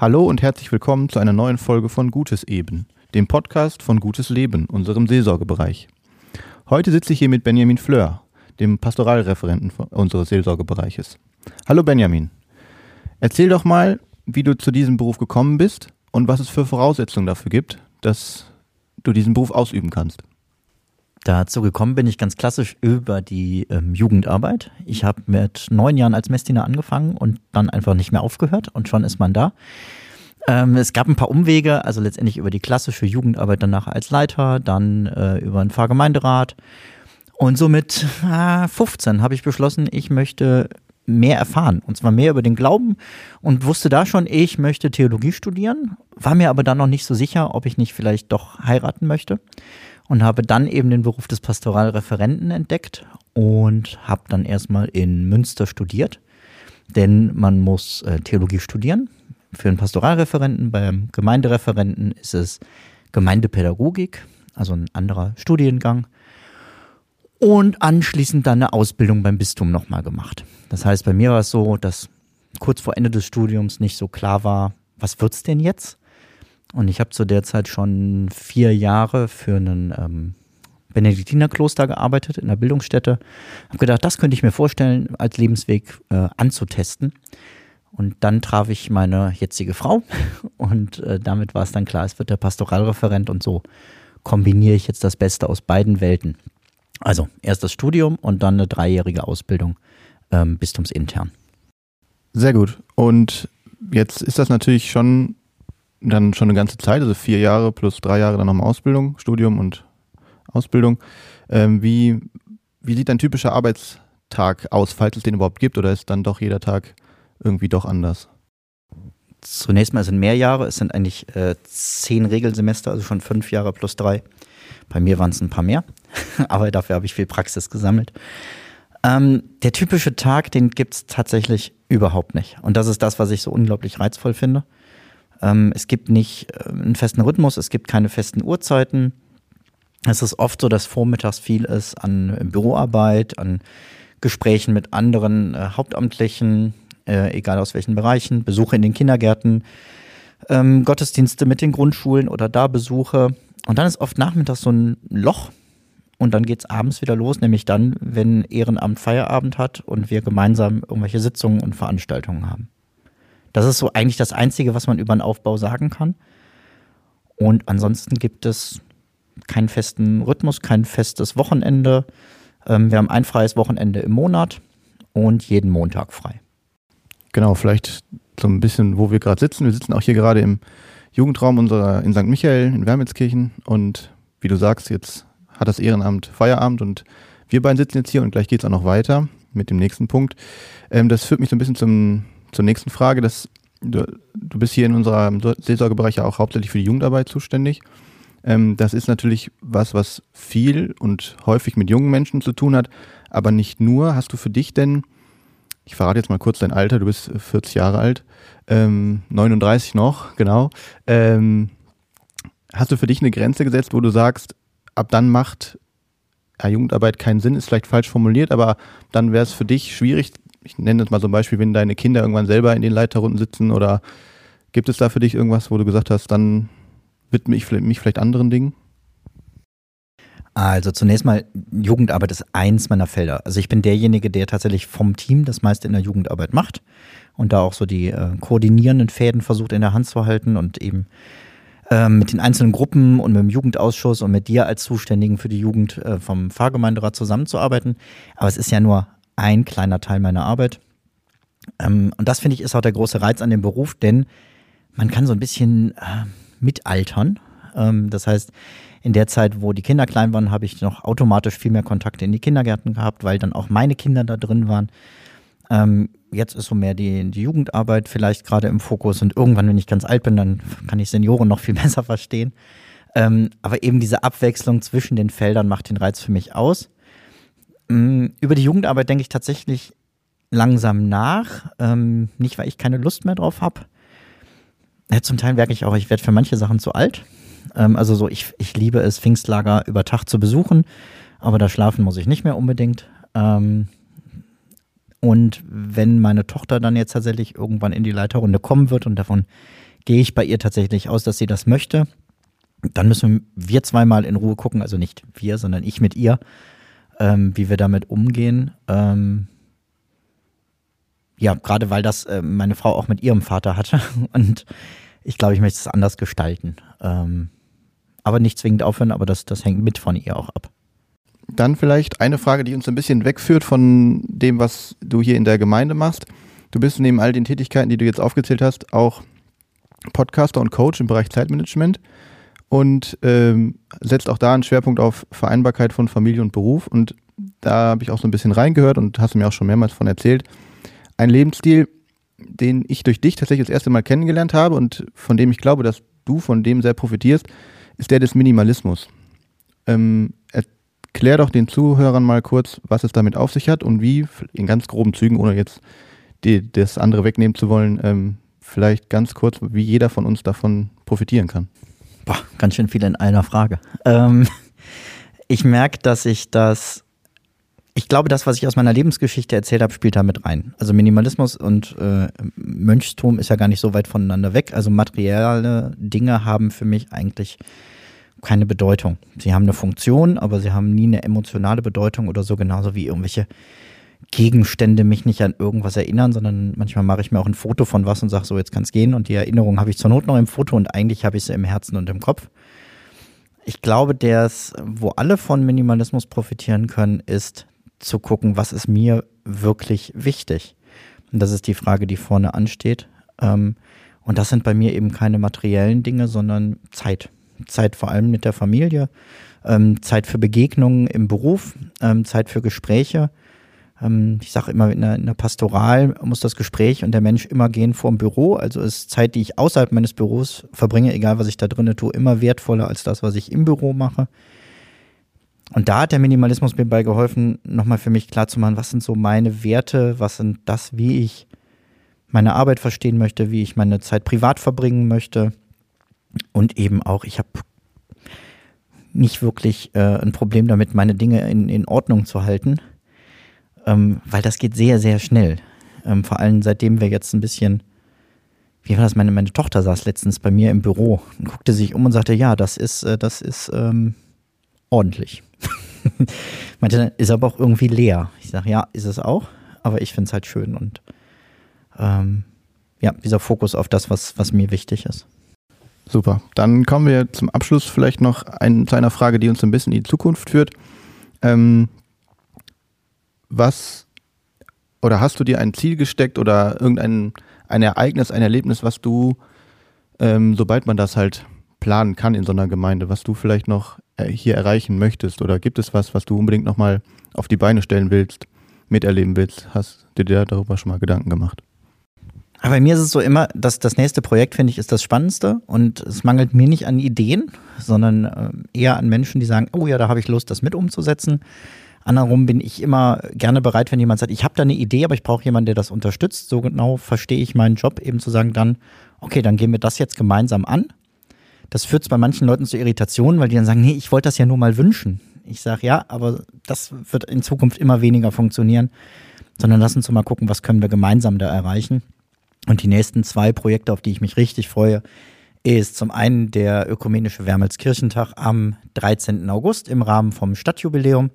Hallo und herzlich willkommen zu einer neuen Folge von Gutes Eben, dem Podcast von Gutes Leben, unserem Seelsorgebereich. Heute sitze ich hier mit Benjamin Fleur, dem Pastoralreferenten unseres Seelsorgebereiches. Hallo Benjamin. Erzähl doch mal, wie du zu diesem Beruf gekommen bist und was es für Voraussetzungen dafür gibt, dass du diesen Beruf ausüben kannst. Dazu gekommen bin ich ganz klassisch über die ähm, Jugendarbeit. Ich habe mit neun Jahren als Messdiener angefangen und dann einfach nicht mehr aufgehört und schon ist man da. Ähm, es gab ein paar Umwege, also letztendlich über die klassische Jugendarbeit danach als Leiter, dann äh, über einen Pfarrgemeinderat. Und so mit äh, 15 habe ich beschlossen, ich möchte mehr erfahren. Und zwar mehr über den Glauben und wusste da schon, ich möchte Theologie studieren, war mir aber dann noch nicht so sicher, ob ich nicht vielleicht doch heiraten möchte und habe dann eben den Beruf des Pastoralreferenten entdeckt und habe dann erstmal in Münster studiert, denn man muss äh, Theologie studieren. Für einen Pastoralreferenten, beim Gemeindereferenten ist es Gemeindepädagogik, also ein anderer Studiengang. Und anschließend dann eine Ausbildung beim Bistum nochmal gemacht. Das heißt, bei mir war es so, dass kurz vor Ende des Studiums nicht so klar war, was wird's denn jetzt? Und ich habe zu der Zeit schon vier Jahre für einen ähm, Benediktinerkloster gearbeitet in der Bildungsstätte. Habe gedacht, das könnte ich mir vorstellen, als Lebensweg äh, anzutesten. Und dann traf ich meine jetzige Frau und äh, damit war es dann klar, es wird der Pastoralreferent und so kombiniere ich jetzt das Beste aus beiden Welten. Also erst das Studium und dann eine dreijährige Ausbildung ähm, bistumsintern. Sehr gut. Und jetzt ist das natürlich schon dann schon eine ganze Zeit, also vier Jahre plus drei Jahre dann nochmal Ausbildung, Studium und Ausbildung. Ähm, wie, wie sieht ein typischer Arbeitstag aus, falls es den überhaupt gibt, oder ist dann doch jeder Tag irgendwie doch anders? Zunächst mal sind mehr Jahre, es sind eigentlich äh, zehn Regelsemester, also schon fünf Jahre plus drei. Bei mir waren es ein paar mehr, aber dafür habe ich viel Praxis gesammelt. Ähm, der typische Tag, den gibt es tatsächlich überhaupt nicht. Und das ist das, was ich so unglaublich reizvoll finde. Ähm, es gibt nicht äh, einen festen Rhythmus, es gibt keine festen Uhrzeiten. Es ist oft so, dass vormittags viel ist an Büroarbeit, an Gesprächen mit anderen äh, Hauptamtlichen, äh, egal aus welchen Bereichen, Besuche in den Kindergärten, ähm, Gottesdienste mit den Grundschulen oder da Besuche. Und dann ist oft nachmittags so ein Loch und dann geht es abends wieder los, nämlich dann, wenn Ehrenamt Feierabend hat und wir gemeinsam irgendwelche Sitzungen und Veranstaltungen haben. Das ist so eigentlich das Einzige, was man über den Aufbau sagen kann. Und ansonsten gibt es keinen festen Rhythmus, kein festes Wochenende. Ähm, wir haben ein freies Wochenende im Monat und jeden Montag frei. Genau, vielleicht so ein bisschen, wo wir gerade sitzen. Wir sitzen auch hier gerade im Jugendraum unserer in St. Michael in Wermelskirchen und wie du sagst, jetzt hat das Ehrenamt Feierabend und wir beiden sitzen jetzt hier und gleich geht es auch noch weiter mit dem nächsten Punkt. Ähm, das führt mich so ein bisschen zum zur nächsten Frage. Das, du, du bist hier in unserem Seelsorgebereich ja auch hauptsächlich für die Jugendarbeit zuständig. Ähm, das ist natürlich was, was viel und häufig mit jungen Menschen zu tun hat, aber nicht nur. Hast du für dich denn, ich verrate jetzt mal kurz dein Alter, du bist 40 Jahre alt, ähm, 39 noch, genau. Ähm, hast du für dich eine Grenze gesetzt, wo du sagst, ab dann macht ja, Jugendarbeit keinen Sinn, ist vielleicht falsch formuliert, aber dann wäre es für dich schwierig, ich nenne das mal so ein Beispiel, wenn deine Kinder irgendwann selber in den Leiterrunden sitzen oder gibt es da für dich irgendwas, wo du gesagt hast, dann widme ich mich vielleicht anderen Dingen? Also zunächst mal, Jugendarbeit ist eins meiner Felder. Also ich bin derjenige, der tatsächlich vom Team das meiste in der Jugendarbeit macht und da auch so die äh, koordinierenden Fäden versucht in der Hand zu halten und eben ähm, mit den einzelnen Gruppen und mit dem Jugendausschuss und mit dir als Zuständigen für die Jugend äh, vom Pfarrgemeinderat zusammenzuarbeiten. Aber es ist ja nur ein kleiner Teil meiner Arbeit. Ähm, und das finde ich ist auch der große Reiz an dem Beruf, denn man kann so ein bisschen äh, mitaltern. Ähm, das heißt, in der Zeit, wo die Kinder klein waren, habe ich noch automatisch viel mehr Kontakte in die Kindergärten gehabt, weil dann auch meine Kinder da drin waren. Ähm, jetzt ist so mehr die, die Jugendarbeit vielleicht gerade im Fokus und irgendwann, wenn ich ganz alt bin, dann kann ich Senioren noch viel besser verstehen. Ähm, aber eben diese Abwechslung zwischen den Feldern macht den Reiz für mich aus. Mm, über die Jugendarbeit denke ich tatsächlich langsam nach. Ähm, nicht, weil ich keine Lust mehr drauf habe. Ja, zum Teil merke ich auch, ich werde für manche Sachen zu alt. Ähm, also so, ich, ich liebe es, Pfingstlager über Tag zu besuchen, aber da schlafen muss ich nicht mehr unbedingt. Ähm, und wenn meine Tochter dann jetzt tatsächlich irgendwann in die Leiterrunde kommen wird, und davon gehe ich bei ihr tatsächlich aus, dass sie das möchte. Dann müssen wir zweimal in Ruhe gucken, also nicht wir, sondern ich mit ihr, ähm, wie wir damit umgehen. Ähm, ja, gerade weil das äh, meine Frau auch mit ihrem Vater hatte. Und ich glaube, ich möchte es anders gestalten. Ähm, aber nicht zwingend aufhören, aber das, das hängt mit von ihr auch ab. Dann vielleicht eine Frage, die uns ein bisschen wegführt von dem, was du hier in der Gemeinde machst. Du bist neben all den Tätigkeiten, die du jetzt aufgezählt hast, auch Podcaster und Coach im Bereich Zeitmanagement und ähm, setzt auch da einen Schwerpunkt auf Vereinbarkeit von Familie und Beruf. Und da habe ich auch so ein bisschen reingehört und hast du mir auch schon mehrmals von erzählt. Ein Lebensstil, den ich durch dich tatsächlich das erste Mal kennengelernt habe und von dem ich glaube, dass du von dem sehr profitierst, ist der des Minimalismus. Ähm, erklär doch den Zuhörern mal kurz, was es damit auf sich hat und wie, in ganz groben Zügen, ohne jetzt die, das andere wegnehmen zu wollen, ähm, vielleicht ganz kurz, wie jeder von uns davon profitieren kann. Boah, ganz schön viel in einer Frage. Ähm, ich merke, dass ich das, ich glaube, das, was ich aus meiner Lebensgeschichte erzählt habe, spielt da mit rein. Also Minimalismus und äh, Mönchstum ist ja gar nicht so weit voneinander weg. Also materielle Dinge haben für mich eigentlich keine Bedeutung. Sie haben eine Funktion, aber sie haben nie eine emotionale Bedeutung oder so, genauso wie irgendwelche Gegenstände mich nicht an irgendwas erinnern, sondern manchmal mache ich mir auch ein Foto von was und sage so, jetzt kann es gehen und die Erinnerung habe ich zur Not noch im Foto und eigentlich habe ich sie im Herzen und im Kopf. Ich glaube, dass, wo alle von Minimalismus profitieren können, ist zu gucken, was ist mir wirklich wichtig. Und das ist die Frage, die vorne ansteht. Ähm, und das sind bei mir eben keine materiellen Dinge, sondern Zeit. Zeit vor allem mit der Familie, ähm, Zeit für Begegnungen im Beruf, ähm, Zeit für Gespräche ich sage immer, in der, in der Pastoral muss das Gespräch und der Mensch immer gehen vor dem Büro. Also ist Zeit, die ich außerhalb meines Büros verbringe, egal was ich da drinnen tue, immer wertvoller als das, was ich im Büro mache. Und da hat der Minimalismus mir bei geholfen, nochmal für mich klarzumachen, was sind so meine Werte, was sind das, wie ich meine Arbeit verstehen möchte, wie ich meine Zeit privat verbringen möchte. Und eben auch, ich habe nicht wirklich äh, ein Problem damit, meine Dinge in, in Ordnung zu halten ähm, weil das geht sehr, sehr schnell. Ähm, vor allem seitdem wir jetzt ein bisschen, wie war das, meine, meine Tochter saß letztens bei mir im Büro und guckte sich um und sagte, ja, das ist, äh, das ist ähm, ordentlich. Meinte ist aber auch irgendwie leer. Ich sage, ja, ist es auch, aber ich finde es halt schön und ähm, ja, dieser Fokus auf das, was, was mir wichtig ist. Super. Dann kommen wir zum Abschluss vielleicht noch ein, zu einer Frage, die uns ein bisschen in die Zukunft führt. Ähm, was oder hast du dir ein Ziel gesteckt oder irgendein ein Ereignis, ein Erlebnis, was du, ähm, sobald man das halt planen kann in so einer Gemeinde, was du vielleicht noch äh, hier erreichen möchtest? Oder gibt es was, was du unbedingt nochmal auf die Beine stellen willst, miterleben willst? Hast du dir darüber schon mal Gedanken gemacht? Aber bei mir ist es so immer, dass das nächste Projekt, finde ich, ist das Spannendste. Und es mangelt mir nicht an Ideen, sondern äh, eher an Menschen, die sagen, oh ja, da habe ich Lust, das mit umzusetzen. Andersrum bin ich immer gerne bereit, wenn jemand sagt, ich habe da eine Idee, aber ich brauche jemanden, der das unterstützt. So genau verstehe ich meinen Job, eben zu sagen dann, okay, dann gehen wir das jetzt gemeinsam an. Das führt bei manchen Leuten zu Irritationen, weil die dann sagen, nee, ich wollte das ja nur mal wünschen. Ich sage, ja, aber das wird in Zukunft immer weniger funktionieren, sondern lass uns mal gucken, was können wir gemeinsam da erreichen. Und die nächsten zwei Projekte, auf die ich mich richtig freue, ist zum einen der Ökumenische Wermelskirchentag am 13. August im Rahmen vom Stadtjubiläum.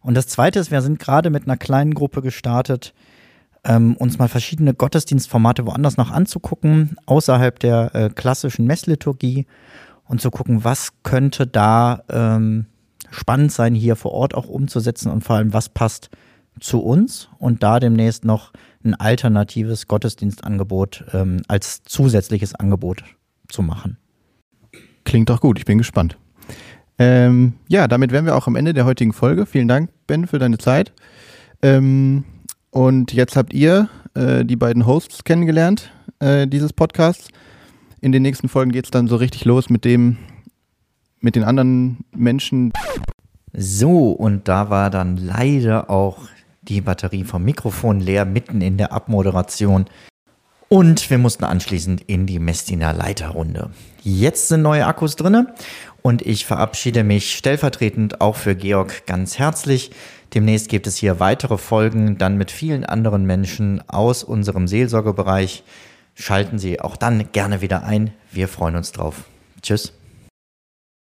Und das Zweite ist, wir sind gerade mit einer kleinen Gruppe gestartet, ähm, uns mal verschiedene Gottesdienstformate woanders noch anzugucken, außerhalb der äh, klassischen Messliturgie und zu gucken, was könnte da ähm, spannend sein, hier vor Ort auch umzusetzen und vor allem, was passt zu uns und da demnächst noch ein alternatives Gottesdienstangebot ähm, als zusätzliches Angebot zu machen. Klingt doch gut, ich bin gespannt. Ähm, ja, damit wären wir auch am Ende der heutigen Folge. Vielen Dank, Ben, für deine Zeit. Ähm, und jetzt habt ihr äh, die beiden Hosts kennengelernt äh, dieses Podcasts. In den nächsten Folgen geht es dann so richtig los mit dem, mit den anderen Menschen. So, und da war dann leider auch die Batterie vom Mikrofon leer, mitten in der Abmoderation. Und wir mussten anschließend in die Messdiener Leiterrunde. Jetzt sind neue Akkus drinne und ich verabschiede mich stellvertretend auch für Georg ganz herzlich. Demnächst gibt es hier weitere Folgen, dann mit vielen anderen Menschen aus unserem Seelsorgebereich. schalten Sie auch dann gerne wieder ein. Wir freuen uns drauf. Tschüss.